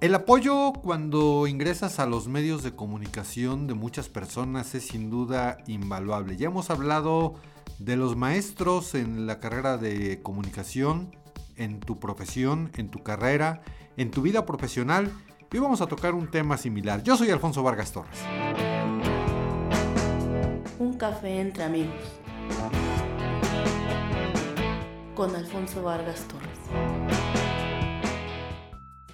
El apoyo cuando ingresas a los medios de comunicación de muchas personas es sin duda invaluable. Ya hemos hablado de los maestros en la carrera de comunicación, en tu profesión, en tu carrera, en tu vida profesional. Y vamos a tocar un tema similar. Yo soy Alfonso Vargas Torres. Un café entre amigos. Con Alfonso Vargas Torres.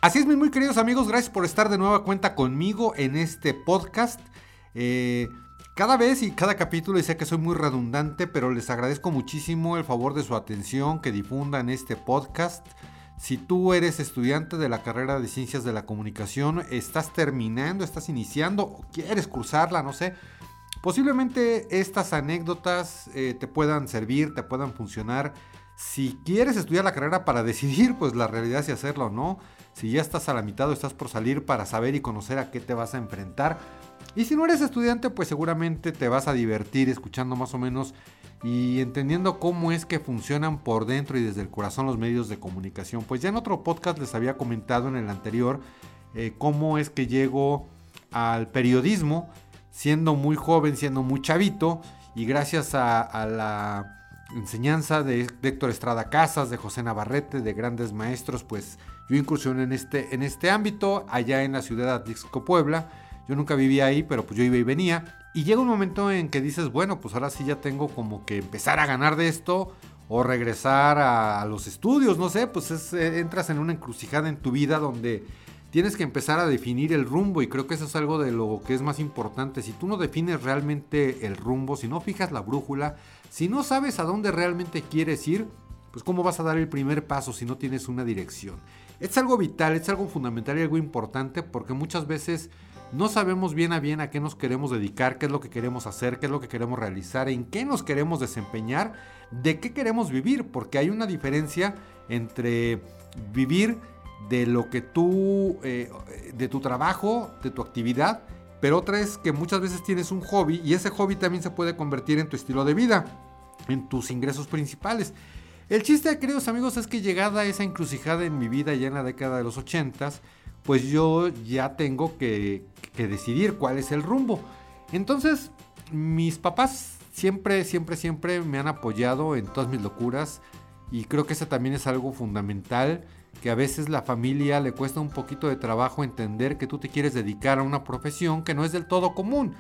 Así es, mis muy queridos amigos, gracias por estar de nueva cuenta conmigo en este podcast. Eh, cada vez y cada capítulo, y sé que soy muy redundante, pero les agradezco muchísimo el favor de su atención, que difundan este podcast. Si tú eres estudiante de la carrera de Ciencias de la Comunicación, estás terminando, estás iniciando o quieres cursarla, no sé, posiblemente estas anécdotas eh, te puedan servir, te puedan funcionar. Si quieres estudiar la carrera para decidir, pues la realidad si hacerlo o no si ya estás a la mitad o estás por salir para saber y conocer a qué te vas a enfrentar. Y si no eres estudiante, pues seguramente te vas a divertir escuchando más o menos y entendiendo cómo es que funcionan por dentro y desde el corazón los medios de comunicación. Pues ya en otro podcast les había comentado en el anterior eh, cómo es que llego al periodismo siendo muy joven, siendo muy chavito y gracias a, a la enseñanza de Héctor Estrada Casas, de José Navarrete, de grandes maestros, pues yo incursioné en este, en este ámbito, allá en la ciudad de Atlixco, Puebla. Yo nunca vivía ahí, pero pues yo iba y venía. Y llega un momento en que dices, bueno, pues ahora sí ya tengo como que empezar a ganar de esto o regresar a, los estudios, no sé, pues eh, entras en una encrucijada en tu vida donde tienes que empezar a definir el rumbo y creo que eso es algo de lo que es más importante. Si tú no defines realmente el rumbo, si no fijas la brújula, si no sabes a dónde realmente quieres ir, pues cómo vas a dar el primer paso si no tienes una dirección. Es algo vital, es algo fundamental y algo importante porque muchas veces no sabemos bien a bien a qué nos queremos dedicar, qué es lo que queremos hacer, qué es lo que queremos realizar, en qué nos queremos desempeñar, de qué queremos vivir, porque hay una diferencia entre vivir de lo que tú, eh, de tu trabajo, de tu actividad, pero otra es que muchas veces tienes un hobby y ese hobby también se puede convertir en tu estilo de vida, en tus ingresos principales. El chiste, queridos amigos, es que llegada esa encrucijada en mi vida ya en la década de los 80, pues yo ya tengo que, que decidir cuál es el rumbo. Entonces, mis papás siempre, siempre, siempre me han apoyado en todas mis locuras y creo que eso también es algo fundamental que a veces la familia le cuesta un poquito de trabajo entender que tú te quieres dedicar a una profesión que no es del todo común.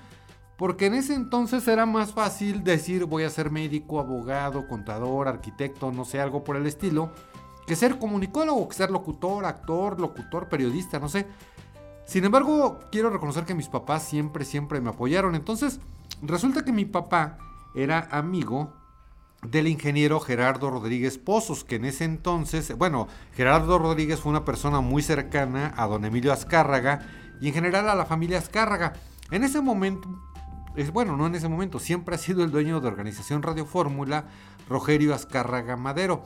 Porque en ese entonces era más fácil decir voy a ser médico, abogado, contador, arquitecto, no sé, algo por el estilo, que ser comunicólogo, que ser locutor, actor, locutor, periodista, no sé. Sin embargo, quiero reconocer que mis papás siempre, siempre me apoyaron. Entonces, resulta que mi papá era amigo del ingeniero Gerardo Rodríguez Pozos, que en ese entonces, bueno, Gerardo Rodríguez fue una persona muy cercana a don Emilio Azcárraga y en general a la familia Azcárraga. En ese momento, es bueno, no en ese momento, siempre ha sido el dueño de Organización Radio Fórmula, Rogerio Azcárraga Madero.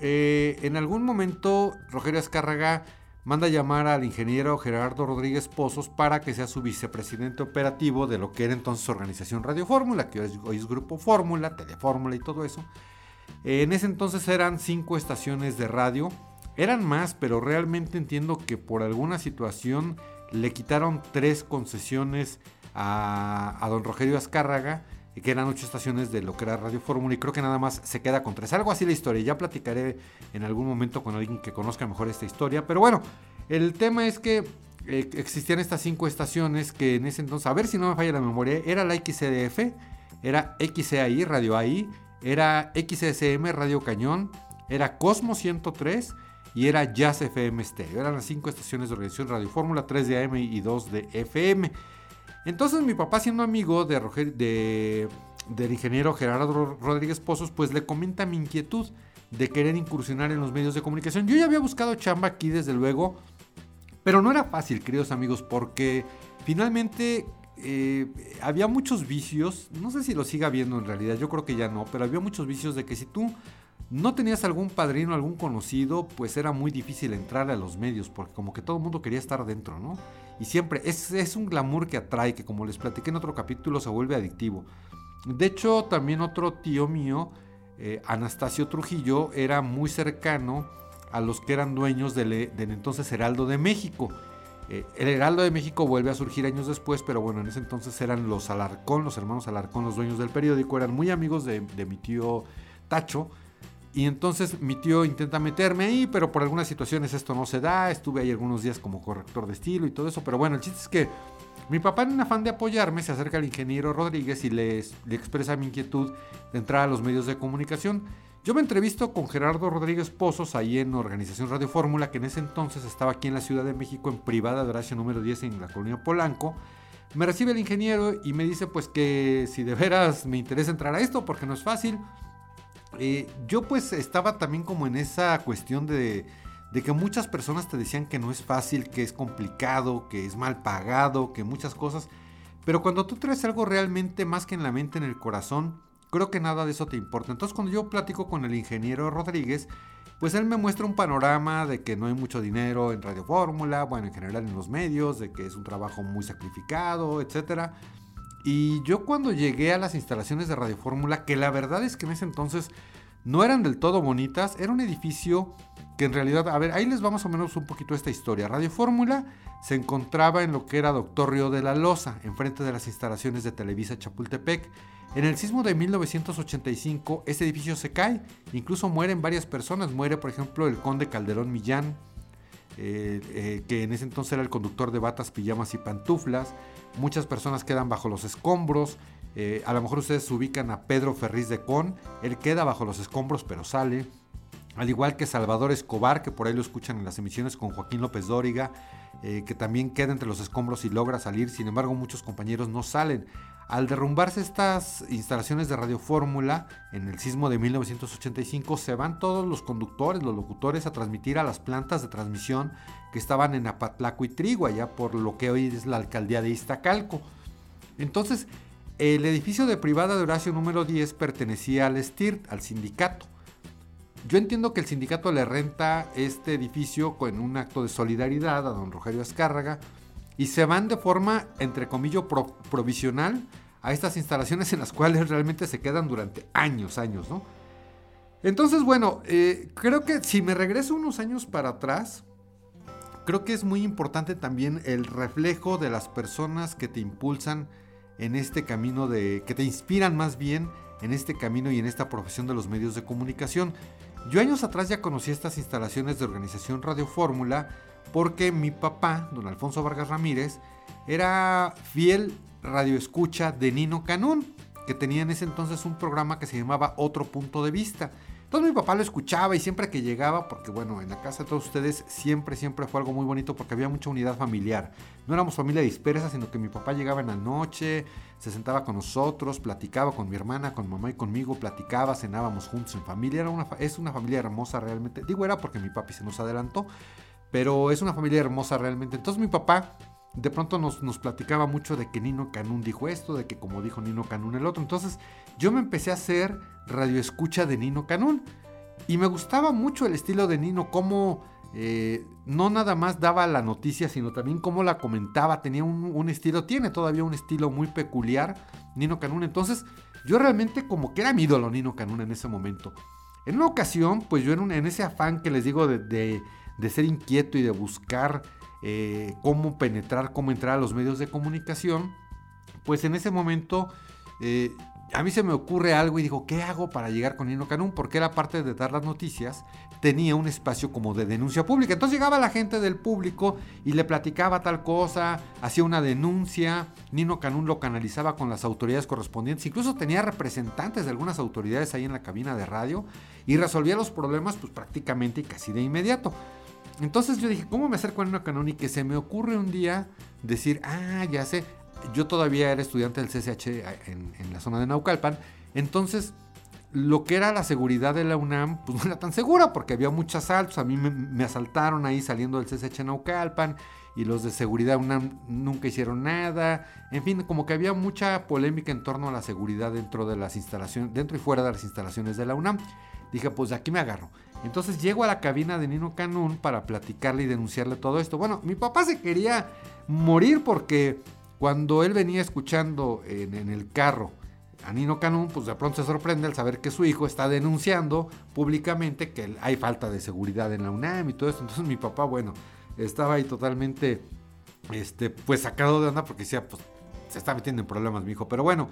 Eh, en algún momento, Rogerio Azcárraga manda llamar al ingeniero Gerardo Rodríguez Pozos para que sea su vicepresidente operativo de lo que era entonces Organización Radio Fórmula, que hoy es Grupo Fórmula, Telefórmula y todo eso. En ese entonces eran cinco estaciones de radio, eran más, pero realmente entiendo que por alguna situación le quitaron tres concesiones a, a don Rogelio Azcárraga que eran ocho estaciones de lo que era Radio Fórmula y creo que nada más se queda con tres. Algo así la historia, ya platicaré en algún momento con alguien que conozca mejor esta historia, pero bueno, el tema es que eh, existían estas cinco estaciones que en ese entonces, a ver si no me falla la memoria, era la XCDF, era XCAI, Radio AI, era XSM, Radio Cañón, era Cosmo 103 y era Jazz FM Stereo. Eran las cinco estaciones de organización Radio Fórmula, 3 de AM y 2 de FM. Entonces mi papá siendo amigo de, de del ingeniero Gerardo Rodríguez Pozos, pues le comenta mi inquietud de querer incursionar en los medios de comunicación. Yo ya había buscado chamba aquí desde luego, pero no era fácil, queridos amigos, porque finalmente eh, había muchos vicios, no sé si lo siga viendo en realidad, yo creo que ya no, pero había muchos vicios de que si tú no tenías algún padrino, algún conocido, pues era muy difícil entrar a los medios, porque como que todo el mundo quería estar dentro, ¿no? Y siempre es, un glamour que atrae, que como les platiqué en otro capítulo, se vuelve adictivo. De hecho, también otro tío mío, eh, Anastasio Trujillo, era muy cercano a los que eran dueños del, del, entonces Heraldo de México. Eh, el Heraldo de México vuelve a surgir años después, pero bueno, en ese entonces eran los Alarcón, los hermanos Alarcón, los dueños del periódico, eran muy amigos de mi tío Tacho. Y entonces mi tío intenta meterme ahí, pero por algunas situaciones esto no se da. Estuve ahí algunos días como corrector de estilo y todo eso. Pero bueno, el chiste es que mi papá, en afán de apoyarme, se acerca al ingeniero Rodríguez y le, le expresa mi inquietud de entrar a los medios de comunicación. Yo me entrevisto con Gerardo Rodríguez Pozos ahí en Organización Radio Fórmula, que en ese entonces estaba aquí en la Ciudad de México en privada de Horacio número 10 en la colonia Polanco. Me recibe el ingeniero y me dice pues que si de veras me interesa entrar a esto porque no es fácil. Eh, yo pues estaba también como en esa cuestión de, de que muchas personas te decían que no es fácil, que es complicado, que es mal pagado, que muchas cosas. Pero cuando tú traes algo realmente más que en la mente, en el corazón, creo que nada de eso te importa. Entonces cuando yo platico con el ingeniero Rodríguez, pues él me muestra un panorama de que no hay mucho dinero en Radio Fórmula, bueno, en general en los medios, de que es un trabajo muy sacrificado, etc. Y yo cuando llegué a las instalaciones de Radio Fórmula, que la verdad es que en ese entonces no eran del todo bonitas, era un edificio que en realidad, a ver, ahí les vamos a menos un poquito esta historia. Radio Fórmula se encontraba en lo que era Doctor Río de la Loza, enfrente de las instalaciones de Televisa Chapultepec. En el sismo de 1985, ese edificio se cae, incluso mueren varias personas. Muere, por ejemplo, el conde Calderón Millán, eh, eh, que en ese entonces era el conductor de batas, pijamas y pantuflas. Muchas personas quedan bajo los escombros. Eh, a lo mejor ustedes ubican a Pedro Ferriz de Con. Él queda bajo los escombros, pero sale. Al igual que Salvador Escobar, que por ahí lo escuchan en las emisiones con Joaquín López Dóriga, que también queda entre los escombros y logra salir. Sin embargo, muchos compañeros no salen. Al derrumbarse estas instalaciones de Radio Fórmula en el sismo de 1985, se van todos los conductores, los locutores a transmitir a las plantas de transmisión que estaban en Apatlaco y Trigo, allá por lo que hoy es la alcaldía de Iztacalco. Entonces, el edificio de privada de Horacio número 10 pertenecía al STIRT, al sindicato. Yo entiendo que el sindicato le renta este edificio con un acto de solidaridad a don Rogelio Azcárraga, y se van de forma, entre comillas, provisional a estas instalaciones en las cuales realmente se quedan durante años, años, ¿no? Entonces, bueno, eh, creo que si me regreso unos años para atrás, creo que es muy importante también el reflejo de las personas que te impulsan en este camino de, que te inspiran más bien en este camino y en esta profesión de los medios de comunicación. Yo años atrás ya conocí estas instalaciones de organización Radio Fórmula, porque mi papá, don Alfonso Vargas Ramírez, era fiel radioescucha de Nino Canún, que tenía en ese entonces un programa que se llamaba Otro Punto de Vista. Entonces mi papá lo escuchaba y siempre que llegaba, porque bueno, en la casa de todos ustedes siempre, siempre fue algo muy bonito porque había mucha unidad familiar. No éramos familia dispersa, sino que mi papá llegaba en la noche, se sentaba con nosotros, platicaba con mi hermana, con mamá y conmigo, platicaba, cenábamos juntos en familia. Era una, es una familia hermosa realmente. Digo, era porque mi papi se nos adelantó, pero es una familia hermosa realmente. Entonces mi papá de pronto nos, platicaba mucho de que Nino Canún dijo esto, de que como dijo Nino Canún el otro. Entonces yo me empecé a hacer radioescucha de Nino Canún. Y me gustaba mucho el estilo de Nino, cómo eh, no nada más daba la noticia, sino también cómo la comentaba. Tenía un, estilo, tiene todavía un estilo muy peculiar, Nino Canún. Entonces yo realmente como que era mi ídolo Nino Canún en ese momento. En una ocasión, pues yo en, en ese afán que les digo de ser inquieto y de buscar eh, cómo penetrar, cómo entrar a los medios de comunicación, pues en ese momento eh, a mí se me ocurre algo y digo, ¿qué hago para llegar con Nino Canún? Porque era parte de dar las noticias, tenía un espacio como de denuncia pública. Entonces llegaba la gente del público y le platicaba tal cosa, hacía una denuncia, Nino Canún lo canalizaba con las autoridades correspondientes, incluso tenía representantes de algunas autoridades ahí en la cabina de radio y resolvía los problemas pues prácticamente y casi de inmediato. Entonces yo dije, ¿cómo me acerco a una canón? Y que se me ocurre un día decir, ah, ya sé, yo todavía era estudiante del CCH en, la zona de Naucalpan, entonces lo que era la seguridad de la UNAM, pues no era tan segura porque había muchos asaltos, a mí me, asaltaron ahí saliendo del CCH Naucalpan y los de seguridad UNAM nunca hicieron nada, en fin, como que había mucha polémica en torno a la seguridad dentro de las instalaciones, dentro y fuera de las instalaciones de la UNAM. Dije, pues aquí me agarro. Entonces llego a la cabina de Nino Canún para platicarle y denunciarle todo esto. Bueno, mi papá se quería morir porque cuando él venía escuchando en, el carro a Nino Canún, pues de pronto se sorprende al saber que su hijo está denunciando públicamente que hay falta de seguridad en la UNAM y todo esto. Entonces mi papá, bueno, estaba ahí totalmente este, pues sacado de onda porque decía, pues se está metiendo en problemas mi hijo. Pero bueno,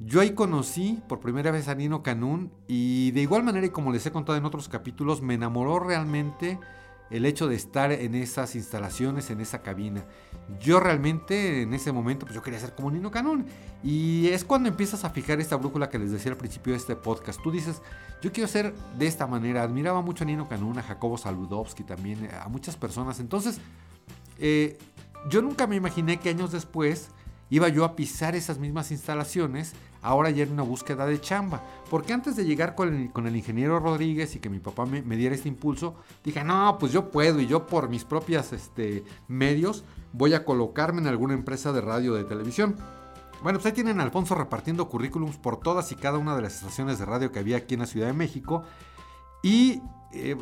yo ahí conocí por primera vez a Nino Canún y de igual manera y como les he contado en otros capítulos, me enamoró realmente el hecho de estar en esas instalaciones, en esa cabina. Yo realmente en ese momento pues yo quería ser como Nino Canún y es cuando empiezas a fijar esta brújula que les decía al principio de este podcast. Tú dices, yo quiero ser de esta manera. Admiraba mucho a Nino Canún, a Jacobo Saludowski también, a muchas personas. Entonces, eh, yo nunca me imaginé que años después iba yo a pisar esas mismas instalaciones, ahora ya en una búsqueda de chamba. Porque antes de llegar con el, ingeniero Rodríguez y que mi papá me, diera este impulso, dije, no, pues yo puedo y yo por mis propios este, medios voy a colocarme en alguna empresa de radio o de televisión. Bueno, pues ahí tienen a Alfonso repartiendo currículums por todas y cada una de las estaciones de radio que había aquí en la Ciudad de México. Y eh,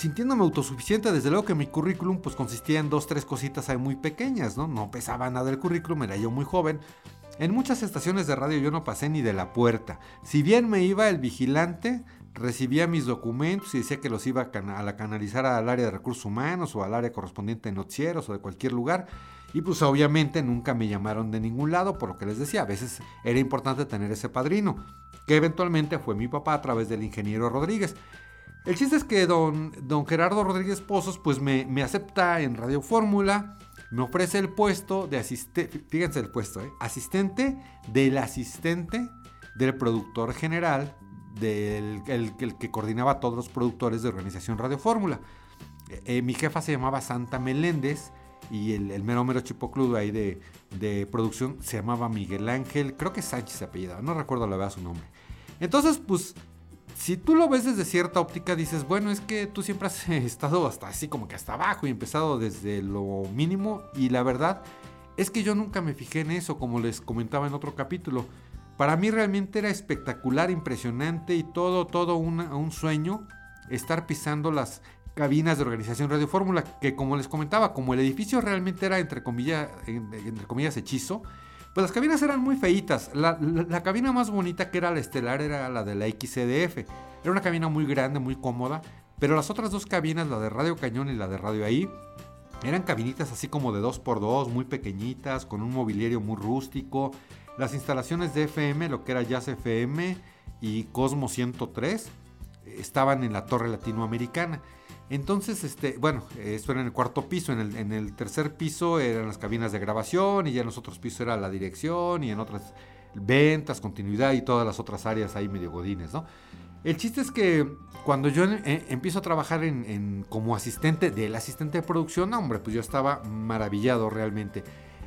sintiéndome autosuficiente, desde luego que mi currículum pues consistía en dos, tres cositas muy pequeñas, ¿no? No pesaba nada el currículum, era yo muy joven. En muchas estaciones de radio yo no pasé ni de la puerta. Si bien me iba el vigilante, recibía mis documentos y decía que los iba a, canalizar al área de recursos humanos o al área correspondiente de noticieros o de cualquier lugar. Y pues obviamente nunca me llamaron de ningún lado, por lo que les decía, a veces era importante tener ese padrino, que eventualmente fue mi papá a través del ingeniero Rodríguez. El chiste es que don, don Gerardo Rodríguez Pozos pues me, acepta en Radio Fórmula, me ofrece el puesto de asistente, fíjense el puesto, ¿eh? asistente del asistente del productor general, del el, que coordinaba todos los productores de Organización Radio Fórmula. Eh, mi jefa se llamaba Santa Meléndez y el, el mero mero chipocludo ahí de, de, producción se llamaba Miguel Ángel, creo que Sánchez apellidado, no recuerdo la verdad su nombre. Entonces, pues si tú lo ves desde cierta óptica, dices, bueno, es que tú siempre has estado hasta así como que hasta abajo y empezado desde lo mínimo. Y la verdad es que yo nunca me fijé en eso, como les comentaba en otro capítulo. Para mí realmente era espectacular, impresionante y todo, todo un sueño estar pisando las cabinas de organización Radio Fórmula, que como les comentaba, como el edificio realmente era entre comillas, entre comillas hechizo, pues las cabinas eran muy feitas. La, cabina más bonita que era la estelar era la de la XCDF. Era una cabina muy grande, muy cómoda. Pero las otras dos cabinas, la de Radio Cañón y la de Radio Ahí, eran cabinitas así como de 2x2, muy pequeñitas, con un mobiliario muy rústico. Las instalaciones de FM, lo que era Jazz FM y Cosmo 103, estaban en la torre latinoamericana. Entonces, este, bueno, esto era en el cuarto piso. En el, tercer piso eran las cabinas de grabación y ya en los otros pisos era la dirección y en otras ventas, continuidad y todas las otras áreas ahí medio godines, ¿no? El chiste es que cuando yo eh, empiezo a trabajar en, como asistente del asistente de producción, hombre, pues yo estaba maravillado realmente.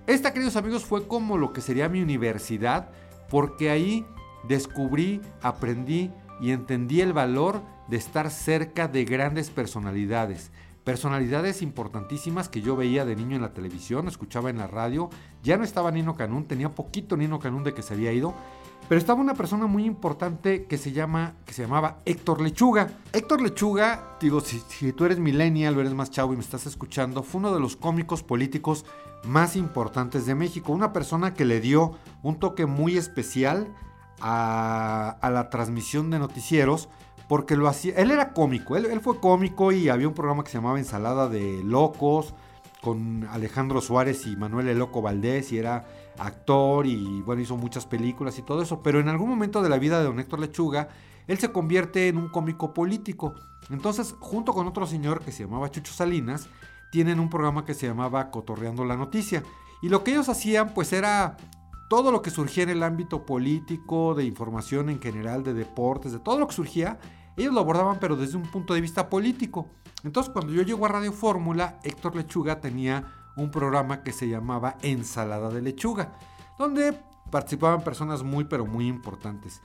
Esta, queridos amigos, fue como lo que sería mi universidad, porque ahí descubrí, aprendí y entendí el valor de estar cerca de grandes personalidades. Personalidades importantísimas que yo veía de niño en la televisión, escuchaba en la radio. Ya no estaba Nino Canún, tenía poquito Nino Canún de que se había ido. Pero estaba una persona muy importante que se, llama, que se llamaba Héctor Lechuga. Héctor Lechuga, digo, si, tú eres millennial o eres más chavo y me estás escuchando, fue uno de los cómicos políticos más importantes de México. Una persona que le dio un toque muy especial a la transmisión de noticieros porque lo hacía, él era cómico, él, fue cómico y había un programa que se llamaba Ensalada de Locos con Alejandro Suárez y Manuel El Loco Valdés y era actor y bueno, hizo muchas películas y todo eso, pero en algún momento de la vida de don Héctor Lechuga, él se convierte en un cómico político. Entonces, junto con otro señor que se llamaba Chucho Salinas, tienen un programa que se llamaba Cotorreando la Noticia. Y lo que ellos hacían pues era todo lo que surgía en el ámbito político, de información en general, de deportes, de todo lo que surgía, ellos lo abordaban pero desde un punto de vista político. Entonces cuando yo llego a Radio Fórmula, Héctor Lechuga tenía un programa que se llamaba Ensalada de Lechuga, donde participaban personas muy pero muy importantes.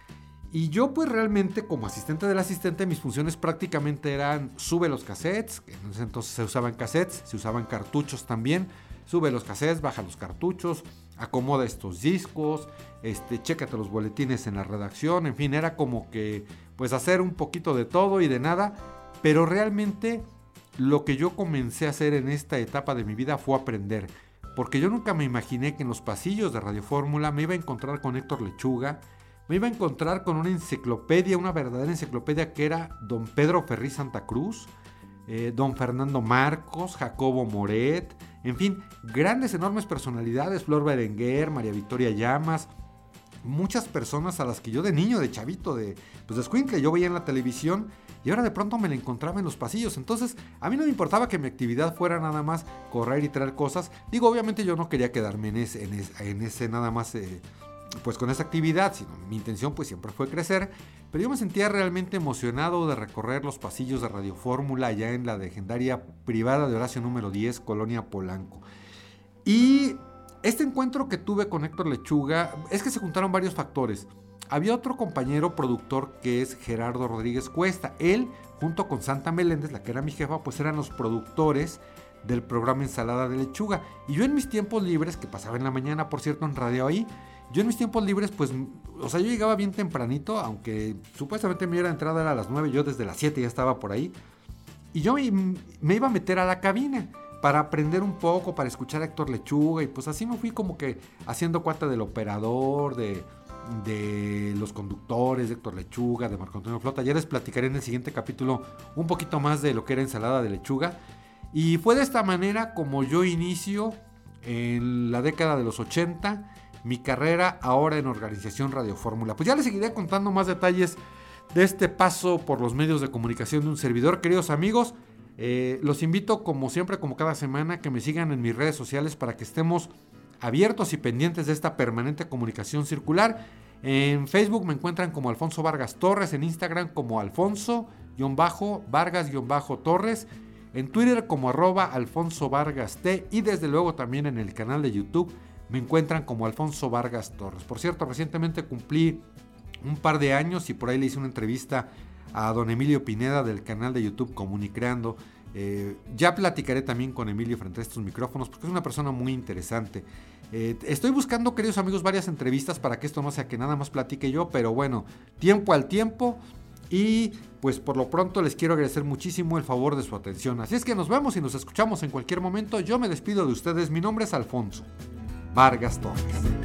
Y yo pues realmente como asistente del asistente mis funciones prácticamente eran sube los cassettes, en ese entonces se usaban cassettes, se usaban cartuchos también, sube los cassettes, baja los cartuchos, acomoda estos discos, este, chécate los boletines en la redacción, en fin, era como que pues hacer un poquito de todo y de nada, pero realmente lo que yo comencé a hacer en esta etapa de mi vida fue aprender, porque yo nunca me imaginé que en los pasillos de Radio Fórmula me iba a encontrar con Héctor Lechuga, me iba a encontrar con una enciclopedia, una verdadera enciclopedia que era don Pedro Ferri Santa Cruz, eh, don Fernando Marcos, Jacobo Moret, En fin, grandes, enormes personalidades, Flor Berenguer, María Victoria Llamas, muchas personas a las que yo de niño, de chavito, de pues de yo veía en la televisión y ahora de pronto me la encontraba en los pasillos. Entonces, a mí no me importaba que mi actividad fuera nada más correr y traer cosas. Digo, obviamente yo no quería quedarme en ese, en ese, nada más, eh, pues con esa actividad, sino mi intención pues siempre fue crecer. Pero yo me sentía realmente emocionado de recorrer los pasillos de Radio Fórmula allá en la legendaria privada de Horacio número 10, Colonia Polanco. Y este encuentro que tuve con Héctor Lechuga es que se juntaron varios factores. Había otro compañero productor que es Gerardo Rodríguez Cuesta. Él, junto con Santa Meléndez, la que era mi jefa, pues eran los productores del programa Ensalada de Lechuga. Y yo en mis tiempos libres, que pasaba en la mañana, por cierto, en radio ahí, yo en mis tiempos libres, pues, o sea, yo llegaba bien tempranito, aunque supuestamente mi era entrada era a las 9, yo desde las 7 ya estaba por ahí. Y yo me iba a meter a la cabina para aprender un poco, para escuchar a Héctor Lechuga. Y pues así me fui como que haciendo cuenta del operador, de, de los conductores, de Héctor Lechuga, de Marco Antonio Flota. Ya les platicaré en el siguiente capítulo un poquito más de lo que era ensalada de lechuga. Y fue de esta manera como yo inicio en la década de los 80 mi carrera ahora en Organización Radio Fórmula. Pues ya les seguiré contando más detalles de este paso por los medios de comunicación de un servidor, queridos amigos. Eh, los invito, como siempre, como cada semana, que me sigan en mis redes sociales para que estemos abiertos y pendientes de esta permanente comunicación circular. En Facebook me encuentran como Alfonso Vargas Torres, en Instagram como Alfonso-Vargas-Torres, en Twitter como arroba Alfonso Vargas T y desde luego también en el canal de YouTube me encuentran como Alfonso Vargas Torres. Por cierto, recientemente cumplí un par de años y por ahí le hice una entrevista a don Emilio Pineda del canal de YouTube Comunicreando. Eh, ya platicaré también con Emilio frente a estos micrófonos porque es una persona muy interesante. Eh, estoy buscando, queridos amigos, varias entrevistas para que esto no sea que nada más platique yo, pero bueno, tiempo al tiempo. Y pues por lo pronto les quiero agradecer muchísimo el favor de su atención. Así es que nos vemos y nos escuchamos en cualquier momento. Yo me despido de ustedes. Mi nombre es Alfonso Vargas Torres.